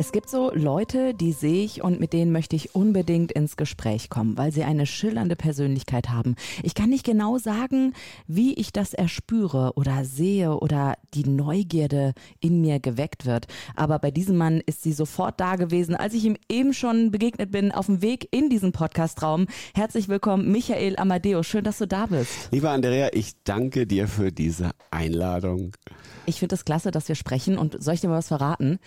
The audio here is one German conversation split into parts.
Es gibt so Leute, die sehe ich und mit denen möchte ich unbedingt ins Gespräch kommen, weil sie eine schillernde Persönlichkeit haben. Ich kann nicht genau sagen, wie ich das erspüre oder sehe oder die Neugierde in mir geweckt wird. Aber bei diesem Mann ist sie sofort da gewesen, als ich ihm eben schon begegnet bin auf dem Weg in diesen Podcastraum. Herzlich willkommen, Michael Amadeo. Schön, dass du da bist. Lieber Andrea, ich danke dir für diese Einladung. Ich finde es klasse, dass wir sprechen und soll ich dir mal was verraten?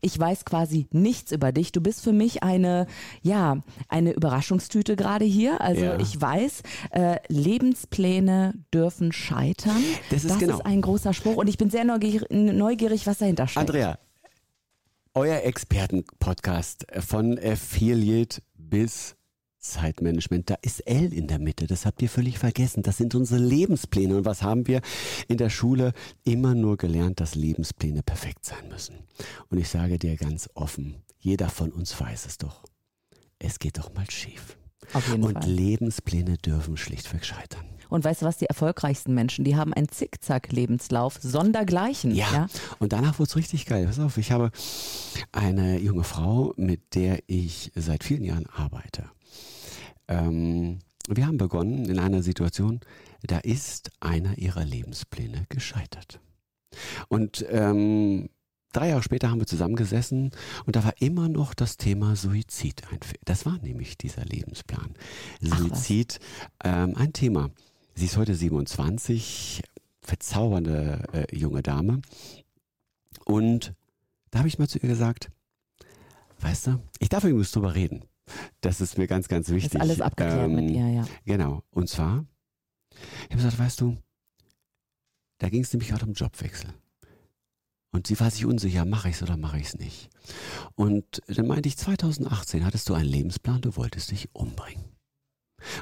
Ich weiß quasi nichts über dich. Du bist für mich eine, ja, eine Überraschungstüte gerade hier. Also Ja. ich weiß, äh, Lebenspläne dürfen scheitern. Das ist genau. ist ein großer Spruch und ich bin sehr neugierig, neugierig was dahinter steckt. Andrea, euer Expertenpodcast von Affiliate bis Zeitmanagement, da ist L in der Mitte, das habt ihr völlig vergessen. Das sind unsere Lebenspläne. Und was haben wir in der Schule immer nur gelernt, dass Lebenspläne perfekt sein müssen? Und ich sage dir ganz offen, jeder von uns weiß es doch. Es geht doch mal schief. Auf jeden Und Fall. Lebenspläne dürfen schlichtweg scheitern. Und weißt du was, die erfolgreichsten Menschen, die haben einen Zickzack-Lebenslauf, sondergleichen. Ja. Und danach wurde es richtig geil. Pass auf, ich habe eine junge Frau, mit der ich seit vielen Jahren arbeite. Ähm, wir haben begonnen in einer Situation, da ist einer ihrer Lebenspläne gescheitert. Und ähm, drei Jahre später haben wir zusammengesessen und da war immer noch das Thema Suizid ein. Das war nämlich dieser Lebensplan. Suizid, ähm, ein Thema. Sie ist heute 27, verzaubernde äh, junge Dame. Und da habe ich mal zu ihr gesagt, weißt du, ich darf übrigens drüber reden. Das ist mir ganz, ganz wichtig. Ist alles abgeklärt mit Ähm, ihr, ja. Genau. Und zwar, ich habe gesagt, weißt du, da ging es nämlich gerade um Jobwechsel. Und sie war sich unsicher, mache ich es oder mache ich es nicht. Und dann meinte ich, 2018 hattest du einen Lebensplan, du wolltest dich umbringen.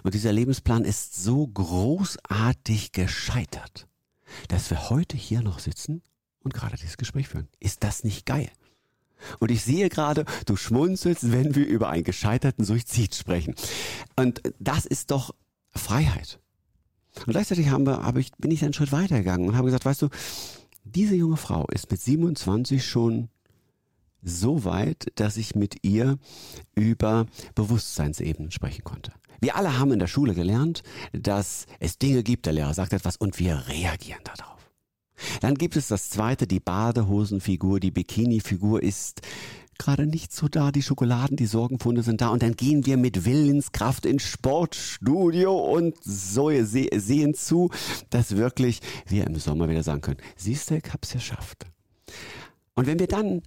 Und dieser Lebensplan ist so großartig gescheitert, dass wir heute hier noch sitzen und gerade dieses Gespräch führen. Ist das nicht geil? Und ich sehe gerade, du schmunzelst, wenn wir über einen gescheiterten Suizid sprechen. Und das ist doch Freiheit. Und gleichzeitig haben wir, habe ich, bin ich einen Schritt weitergegangen und habe gesagt, weißt du, diese junge Frau ist mit 27 schon so weit, dass ich mit ihr über Bewusstseinsebenen sprechen konnte. Wir alle haben in der Schule gelernt, dass es Dinge gibt, der Lehrer sagt etwas und wir reagieren darauf. Dann gibt es das zweite, die Badehosenfigur, die Bikini-Figur ist gerade nicht so da, die Schokoladen, die Sorgenfunde sind da und dann gehen wir mit Willenskraft ins Sportstudio und so se sehen zu, dass wirklich wir im Sommer wieder sagen können, siehst du, ich hab's geschafft. Und wenn wir dann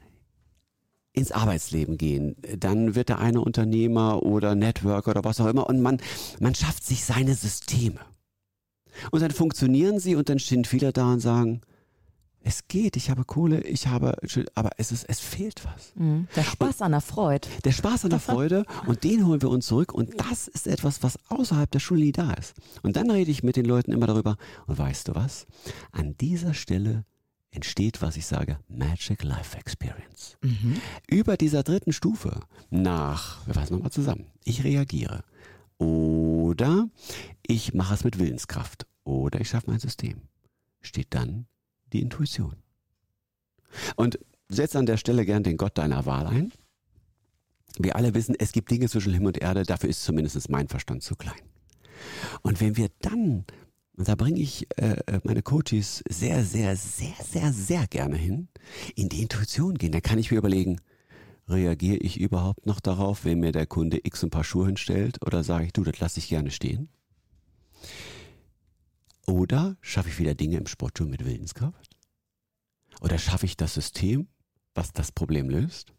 ins Arbeitsleben gehen, dann wird der eine Unternehmer oder Networker oder was auch immer und man, man schafft sich seine Systeme. Und dann funktionieren sie und dann stehen viele da und sagen, es geht, ich habe Kohle, ich habe, aber es ist, es fehlt was. Mhm. Der Spaß an der Freude. Der Spaß an der Freude und den holen wir uns zurück und das ist etwas, was außerhalb der Schule nie da ist. Und dann rede ich mit den Leuten immer darüber und weißt du was? An dieser Stelle entsteht, was ich sage, Magic Life Experience. Über dieser dritten Stufe nach, wir fassen nochmal zusammen, ich reagiere oder ich mache es mit Willenskraft oder ich schaffe mein System, steht dann die Intuition. Und setz an der Stelle gern den Gott deiner Wahl ein. Wir alle wissen, es gibt Dinge zwischen Himmel und Erde, dafür ist zumindest mein Verstand zu klein. Und wenn wir dann, und da bringe ich äh, meine Coaches sehr, sehr, sehr, sehr, sehr gerne hin, in die Intuition gehen, dann kann ich mir überlegen, reagiere ich überhaupt noch darauf, wenn mir der Kunde X ein paar Schuhe hinstellt oder sage ich, du, das lasse ich gerne stehen? Oder schaffe ich wieder Dinge im Sportschuh mit Willenskraft? Oder schaffe ich das System, was das Problem löst?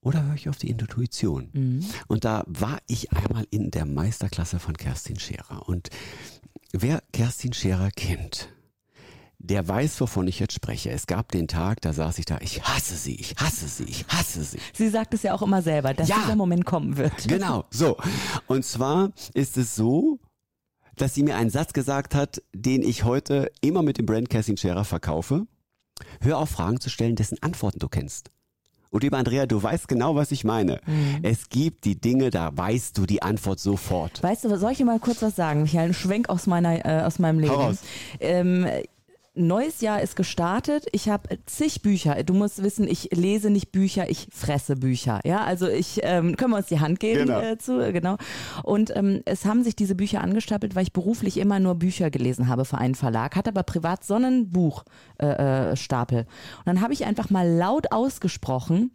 Oder höre ich auf die Intuition? Mhm. Und da war ich einmal in der Meisterklasse von Kerstin Scherer. Und wer Kerstin Scherer kennt, der weiß, wovon ich jetzt spreche. Es gab den Tag, da saß ich da, ich hasse sie, ich hasse sie, ich hasse sie. Sie sagt es ja auch immer selber, dass Ja. dieser Moment kommen wird. Genau, so. Und zwar ist es so, dass sie mir einen Satz gesagt hat, den ich heute immer mit dem Brand Cassin Scherer verkaufe. Hör auf, Fragen zu stellen, dessen Antworten du kennst. Und lieber Andrea, du weißt genau, was ich meine. Mhm. Es gibt die Dinge, da weißt du die Antwort sofort. Weißt du, soll ich dir mal kurz was sagen, Michael? Ein Schwenk aus, meiner, äh, aus meinem Leben. Ähm, neues Jahr ist gestartet. Ich habe zig Bücher. Du musst wissen, ich lese nicht Bücher, ich fresse Bücher. Ja, also ich ähm, können wir uns die Hand geben genau. Äh, zu, genau. Und ähm, es haben sich diese Bücher angestapelt, weil ich beruflich immer nur Bücher gelesen habe für einen Verlag, hatte aber privat so einen Buchstapel. Äh, äh Und dann habe ich einfach mal laut ausgesprochen,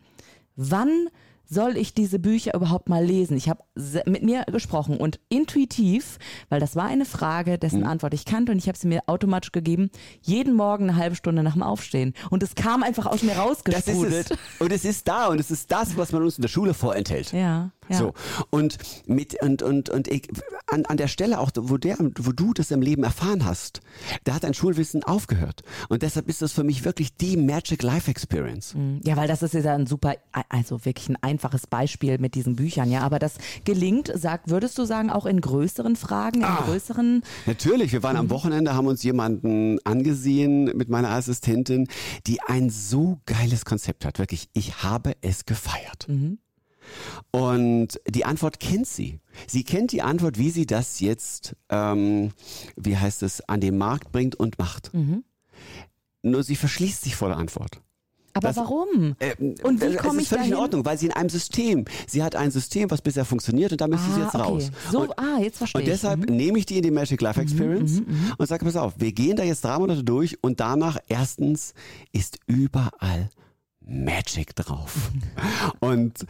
wann soll ich diese Bücher überhaupt mal lesen? Ich habe mit mir gesprochen und intuitiv, weil das war eine Frage, dessen mhm. Antwort ich kannte und ich habe sie mir automatisch gegeben, jeden Morgen eine halbe Stunde nach dem Aufstehen. Und es kam einfach aus mir rausgesprudelt. Und es ist da und es ist das, was man uns in der Schule vorenthält. Ja. Ja. So. Und mit, und, und, und ich, an, an der Stelle auch, wo der, wo du das im Leben erfahren hast, da hat dein Schulwissen aufgehört. Und deshalb ist das für mich wirklich die Magic Life Experience. Mhm. Ja, weil das ist ja ein super, also wirklich ein einfaches Beispiel mit diesen Büchern, ja. Aber das gelingt, sagt, würdest du sagen, auch in größeren Fragen, in ah, größeren. Natürlich. Wir waren am mhm. Wochenende, haben uns jemanden angesehen mit meiner Assistentin, die ein so geiles Konzept hat. Wirklich, ich habe es gefeiert. Mhm. Und die Antwort kennt sie. Sie kennt die Antwort, wie sie das jetzt, ähm, wie heißt es, an den Markt bringt und macht. Mhm. Nur sie verschließt sich vor der Antwort. Aber das, warum? Äh, und wie komme ich völlig dahin? in Ordnung, weil sie in einem System, sie hat ein System, was bisher funktioniert und da müsste ah, sie jetzt okay. raus. So, und, ah, jetzt verstehe ich. Und deshalb mhm. nehme ich die in die Magic Life mhm, Experience mhm, mhm, und sage, pass auf, wir gehen da jetzt drei Monate durch und danach erstens ist überall Magic drauf. und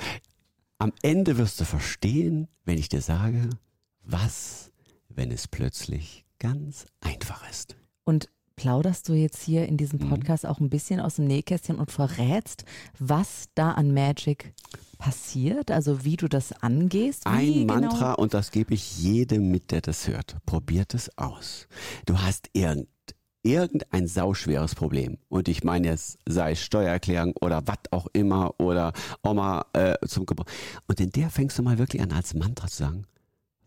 am Ende wirst du verstehen, wenn ich dir sage, was, wenn es plötzlich ganz einfach ist. Und plauderst du jetzt hier in diesem mhm. Podcast mhm. auch ein bisschen aus dem Nähkästchen und verrätst, was da an Magic passiert, also wie du das angehst? Ein genau? Mantra und das gebe ich jedem mit, der das hört. Probiert es aus. Du hast irgend irgendein sauschweres Problem. Und ich meine jetzt, sei es Steuererklärung oder was auch immer oder Oma äh, zum Gebrauch. Und in der fängst du mal wirklich an, als Mantra zu sagen,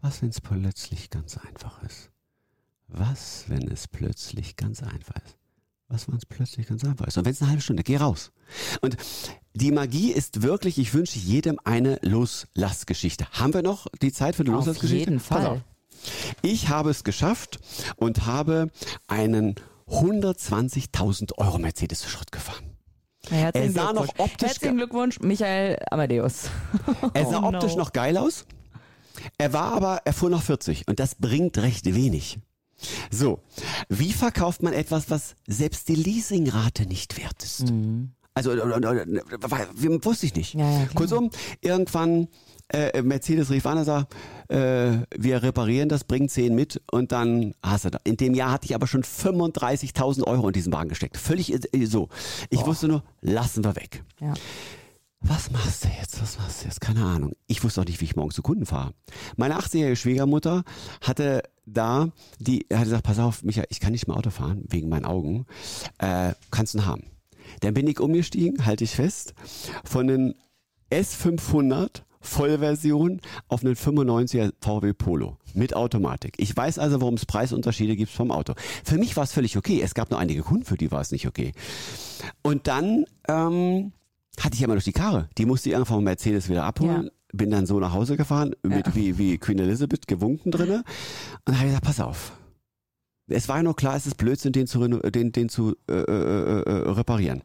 was, wenn es plötzlich ganz einfach ist? Was, wenn es plötzlich ganz einfach ist? Was, wenn es plötzlich ganz einfach ist? Und wenn es eine halbe Stunde, geh raus. Und die Magie ist wirklich, ich wünsche jedem eine Loslassgeschichte. Haben wir noch die Zeit für eine Loslassgeschichte? Auf jeden Fall. Ich habe es geschafft und habe einen 120.000 Euro Mercedes zu Schrott gefahren. Herzlichen er sah noch optisch Herzlichen Glückwunsch, Michael Amadeus. er sah oh optisch no. noch geil aus. Er war aber, er fuhr noch 40 und das bringt recht wenig. So, wie verkauft man etwas, was selbst die Leasingrate nicht wert ist? Mhm. Also, wusste ich nicht. Ja, ja, Kurzum, irgendwann äh, Mercedes rief an und sagt, äh, wir reparieren das, bring 10 mit und dann hast du da. In dem Jahr hatte ich aber schon 35.000 Euro in diesen Wagen gesteckt. Völlig äh, so. Ich Boah. wusste nur, lassen wir weg. Ja. Was machst du jetzt? Was machst du jetzt? Keine Ahnung. Ich wusste auch nicht, wie ich morgen zu Kunden fahre. Meine 80-jährige Schwiegermutter hatte da, die hat gesagt, pass auf, Micha, ich kann nicht mehr Auto fahren, wegen meinen Augen. Äh, kannst du ihn haben. Dann bin ich umgestiegen, halte ich fest, von den S500 Vollversion auf einen 95er VW Polo mit Automatik. Ich weiß also, warum es Preisunterschiede gibt vom Auto. Für mich war es völlig okay. Es gab nur einige Kunden, für die war es nicht okay. Und dann ähm, hatte ich immer noch die Karre. Die musste ich irgendwann vom Mercedes wieder abholen. Ja. Bin dann so nach Hause gefahren, mit ja. wie, wie Queen Elizabeth gewunken drinne. Und habe gesagt, pass auf. Es war ja noch klar, es ist Blödsinn, den zu, den, den zu äh, äh, äh, äh, reparieren.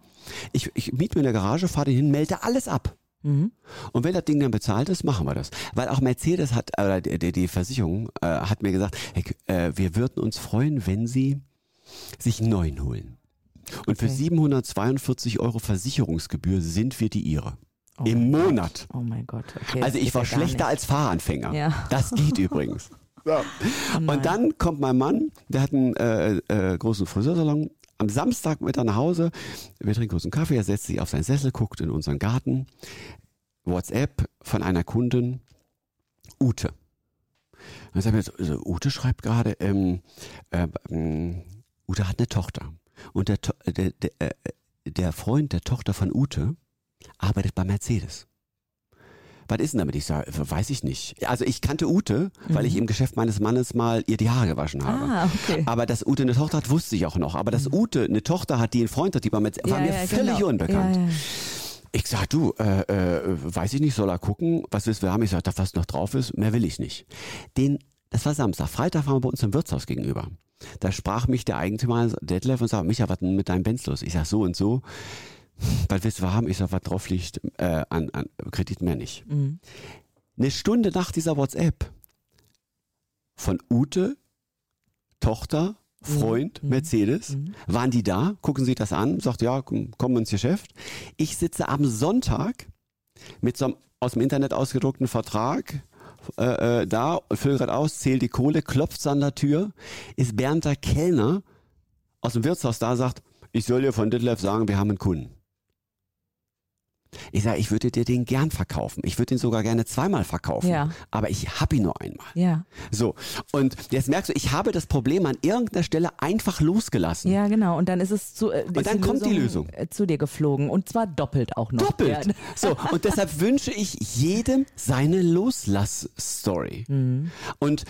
Ich, ich miete mir in der Garage, fahre den hin, melde alles ab. Mhm. Und wenn das Ding dann bezahlt ist, machen wir das. Weil auch Mercedes hat, oder die, die Versicherung äh, hat mir gesagt, hey, äh, wir würden uns freuen, wenn Sie sich einen neuen holen. Und okay. für 742 Euro Versicherungsgebühr sind wir die Ihre. Oh Im Monat. Gott. Oh mein Gott. Okay, also ich war schlechter als Fahranfänger. Ja. Das geht übrigens. Ja. Oh und dann kommt mein Mann, der hat einen äh, äh, großen Friseursalon. Am Samstag mit nach Hause, wir trinken kurz einen Kaffee, er setzt sich auf seinen Sessel, guckt in unseren Garten. WhatsApp von einer Kundin, Ute. Dann sagt er, also Ute schreibt gerade, ähm, äh, ähm, Ute hat eine Tochter. Und der, der, der, äh, der Freund der Tochter von Ute arbeitet bei Mercedes. Was ist denn damit? Ich sage, weiß ich nicht. Also ich kannte Ute, weil ich im Geschäft meines Mannes mal ihr die Haare gewaschen habe. Mhm. Ah, okay. Aber dass Ute eine Tochter hat, wusste ich auch noch. Aber dass Ute eine Tochter hat, die einen Freund hat, die war, mit, war Ja, mir ja, völlig genau. unbekannt. Ja. Ich sag, du, äh, äh, weiß ich nicht, soll er gucken, was willst wir haben? Ich sag, da was noch drauf ist, mehr will ich nicht. Den, das war Samstag. Freitag waren wir bei uns im Wirtshaus gegenüber. Da sprach mich der Eigentümer Detlef und sagte, Micha, was denn mit deinem Benz los? Ich sag, so und so. Was willst du haben? Ich sag, was drauf liegt, äh, an, an Kredit mehr nicht. Mhm. Eine Stunde nach dieser WhatsApp von Ute, Tochter, Freund, Mercedes, waren die da, gucken Sie das an, sagt, ja, komm, kommen wir ins Geschäft. Ich sitze am Sonntag mit so einem aus dem Internet ausgedruckten Vertrag äh, äh, da, fülle gerade aus, zähle die Kohle, klopft an der Tür, ist Bernd der Kellner aus dem Wirtshaus da, sagt, ich soll dir von Detlef sagen, wir haben einen Kunden. Ich sage, ich würde dir den gern verkaufen. Ich würde ihn sogar gerne zweimal verkaufen. Ja. Aber ich habe ihn nur einmal. Ja. So, und jetzt merkst du, ich habe das Problem an irgendeiner Stelle einfach losgelassen. Ja, genau. Und dann ist es zu, äh, ist dann kommt die Lösung. äh, zu dir geflogen. Und zwar doppelt auch noch. Doppelt. Ja. So, und deshalb wünsche ich jedem seine Loslass-Story. Und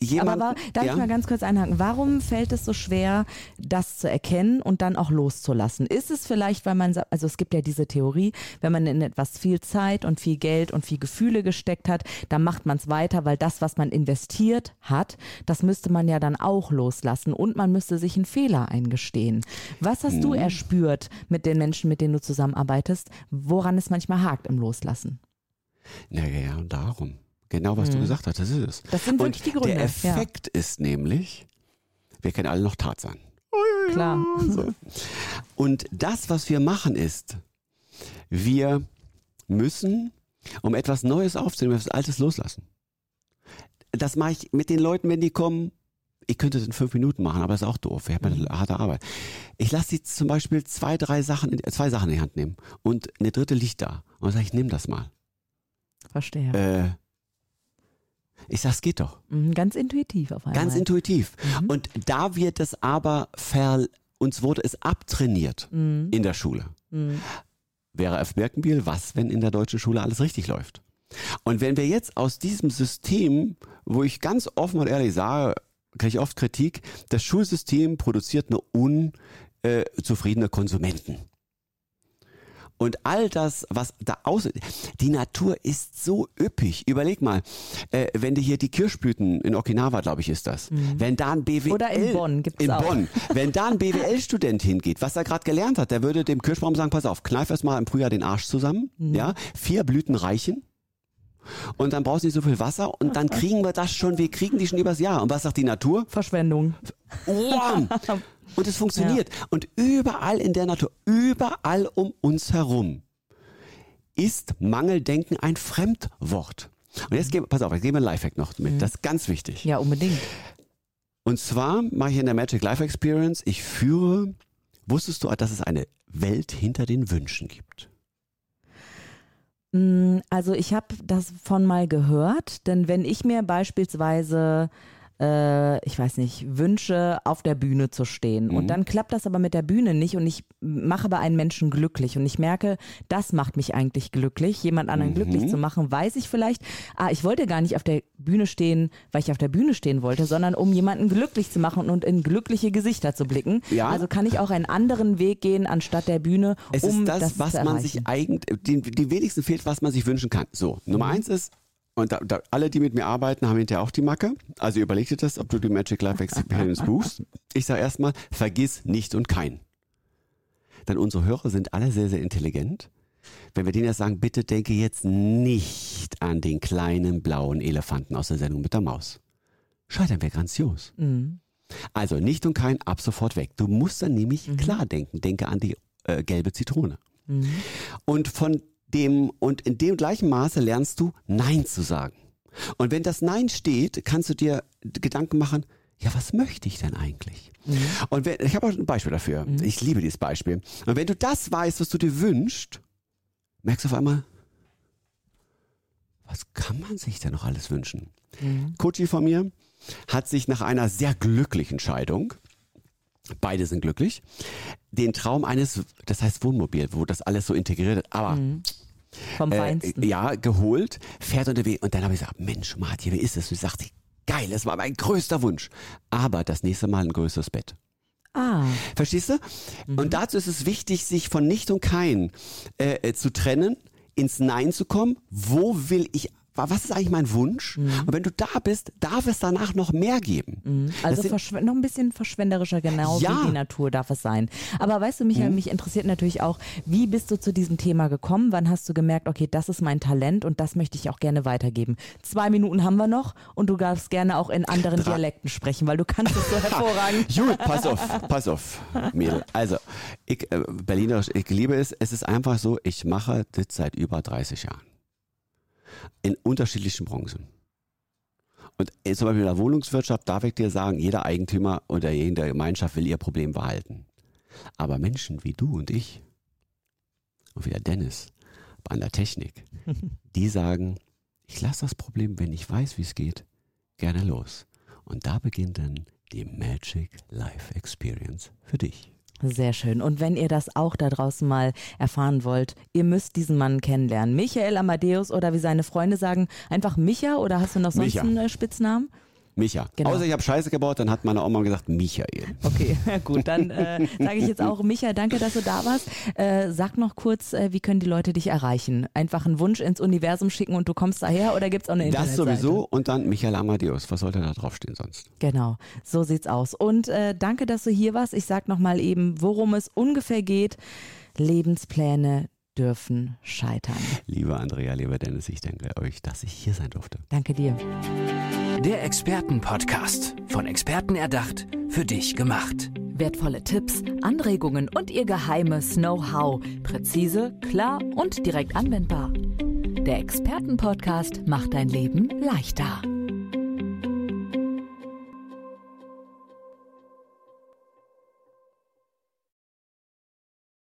jemand. Mhm. Aber war, darf ja, ich mal ganz kurz einhaken? Warum fällt es so schwer, das zu erkennen und dann auch loszulassen? Ist es vielleicht, weil man, also es gibt ja diese Theorie, wenn man in etwas viel Zeit und viel Geld und viel Gefühle gesteckt hat, dann macht man es weiter, weil das, was man investiert hat, das müsste man ja dann auch loslassen und man müsste sich einen Fehler eingestehen. Was hast Mhm. du erspürt mit den Menschen, mit denen du zusammenarbeitest, woran es manchmal hakt im Loslassen? Na ja, und darum. Genau, was du gesagt hast, das ist es. Mhm. Das sind wirklich und die Gründe, Der ja. Effekt ist nämlich, wir kennen alle noch Tarzan. Klar. So. Und das, was wir machen, ist, wir müssen, um etwas Neues aufzunehmen, etwas Altes loslassen. Das mache ich mit den Leuten, wenn die kommen. Ich könnte es in fünf Minuten machen, aber das ist auch doof. Ich habe eine harte Arbeit. Ich lasse sie zum Beispiel zwei, drei Sachen, in, zwei Sachen in die Hand nehmen und eine dritte liegt da. Und dann sage ich, nimm das mal. Verstehe. Äh, ich sag, es geht doch. Mhm, Ganz intuitiv auf einmal. Ganz intuitiv. Mhm. Und da wird es aber ver, uns wurde es abtrainiert Mhm. in der Schule. Mhm. Wäre F. Birkenbiel, was, wenn in der deutschen Schule alles richtig läuft? Und wenn wir jetzt aus diesem System, wo ich ganz offen und ehrlich sage, kriege ich oft Kritik, das Schulsystem produziert nur unzufriedene Konsumenten. Und all das, was da aus, die Natur ist so üppig. Überleg mal, äh, wenn du hier die Kirschblüten in Okinawa, glaube ich, ist das. Wenn da ein BWL Mhm. Oder in Bonn gibt's in auch. Bonn, wenn da ein BWL-Student hingeht, was er gerade gelernt hat, der würde dem Kirschbaum sagen: Pass auf, kneif erst mal im Frühjahr den Arsch zusammen, Mhm. ja, vier Blüten reichen. Und dann brauchst du nicht so viel Wasser und dann kriegen wir das schon, wir kriegen die schon übers Jahr. Und was sagt die Natur? Verschwendung. Wham! Und es funktioniert. Und überall in der Natur, überall um uns herum ist Mangeldenken ein Fremdwort. Und jetzt gehen, pass auf, jetzt geben wir einen Lifehack noch mit. Das ist ganz wichtig. Ja, unbedingt. Und zwar mache ich in der Magic Life Experience, ich führe, wusstest du, dass es eine Welt hinter den Wünschen gibt? Mm, Also ich habe das von mal gehört, denn wenn ich mir beispielsweise, äh, ich weiß nicht, wünsche, auf der Bühne zu stehen und dann klappt das aber mit der Bühne nicht und ich mache aber einen Menschen glücklich und ich merke, das macht mich eigentlich glücklich, jemand anderen glücklich zu machen, weiß ich vielleicht, ah, ich wollte gar nicht auf der Bühne stehen, weil ich auf der Bühne stehen wollte, sondern um jemanden glücklich zu machen und in glückliche Gesichter zu blicken. Ja. Also kann ich auch einen anderen Weg gehen anstatt der Bühne, Es um ist das, das was man sich eigentlich, die, die wenigsten fehlt, was man sich wünschen kann. So, Nummer Mhm. eins ist, und da, da, alle, die mit mir arbeiten, haben hinterher auch die Macke. Also überleg dir das, ob du die Magic Life Experience buchst. Ich sage erstmal, vergiss nicht und kein. Denn unsere Hörer sind alle sehr, sehr intelligent. Wenn wir denen jetzt sagen, bitte denke jetzt nicht an den kleinen blauen Elefanten aus der Sendung mit der Maus. Scheitern wir grandios. Mhm. Also nicht und kein, ab sofort weg. Du musst dann nämlich klar denken. Denke an die äh, gelbe Zitrone. Und von dem, und in dem gleichen Maße lernst du Nein zu sagen. Und wenn das Nein steht, kannst du dir Gedanken machen, ja, was möchte ich denn eigentlich? Und wenn, ich habe auch ein Beispiel dafür. Ich liebe dieses Beispiel. Und wenn du das weißt, was du dir wünschst, merkst du auf einmal, was kann man sich denn noch alles wünschen? Coachy von mir hat sich nach einer sehr glücklichen Scheidung, beide sind glücklich, den Traum eines, das heißt Wohnmobil, wo das alles so integriert ist, aber Vom Feinsten. Äh, ja, geholt, fährt unterwegs. Und dann habe ich gesagt, Mensch, Martin, wie ist das? Und ich sagte, geil, das war mein größter Wunsch. Aber das nächste Mal ein größeres Bett. Ah. Verstehst du? Mhm. Und dazu ist es wichtig, sich von nicht und kein äh, äh, zu trennen, ins Nein zu kommen. Wo will ich was ist eigentlich mein Wunsch? Mhm. Und wenn du da bist, darf es danach noch mehr geben. Also Das verschw- noch ein bisschen verschwenderischer, genau Ja. wie die Natur darf es sein. Aber weißt du, Michael, mich interessiert natürlich auch, wie bist du zu diesem Thema gekommen? Wann hast du gemerkt, okay, das ist mein Talent und das möchte ich auch gerne weitergeben? Zwei Minuten haben wir noch und du darfst gerne auch in anderen Drei. Dialekten sprechen, weil du kannst es so hervorragend. Gut, pass auf, pass auf, Mädel. Also, ich, äh, Berlinerisch, ich liebe es. Es ist einfach so, ich mache das seit über 30 Jahren. In unterschiedlichen Branchen. Und äh, zum Beispiel in der Wohnungswirtschaft darf ich dir sagen, jeder Eigentümer oder jede Gemeinschaft will ihr Problem behalten. Aber Menschen wie du und ich und wie der Dennis an der Technik, die sagen, ich lasse das Problem, wenn ich weiß, wie es geht, gerne los. Und da beginnt dann die Magic Life Experience für dich. Sehr schön. Und wenn ihr das auch da draußen mal erfahren wollt, ihr müsst diesen Mann kennenlernen. Michael Amadeus oder wie seine Freunde sagen, einfach Micha oder hast du noch sonst Micha. einen äh, Spitznamen? Micha. Genau. Außer ich habe Scheiße gebaut, dann hat meine Oma gesagt, Michael. Okay, gut, dann äh, sage ich jetzt auch, Micha, danke, dass du da warst. Äh, sag noch kurz, äh, wie können die Leute dich erreichen? Einfach einen Wunsch ins Universum schicken und du kommst daher oder gibt's auch eine Das sowieso und dann Michael Amadeus. Was sollte da draufstehen sonst? Genau, so sieht's aus. Und äh, danke, dass du hier warst. Ich sag nochmal eben, worum es ungefähr geht. Lebenspläne dürfen scheitern. Liebe Andrea, lieber Dennis, ich danke euch, dass ich hier sein durfte. Danke dir. Der Expertenpodcast. Von Experten erdacht, für dich gemacht. Wertvolle Tipps, Anregungen und ihr geheimes Know-how. Präzise, klar und direkt anwendbar. Der Expertenpodcast macht dein Leben leichter.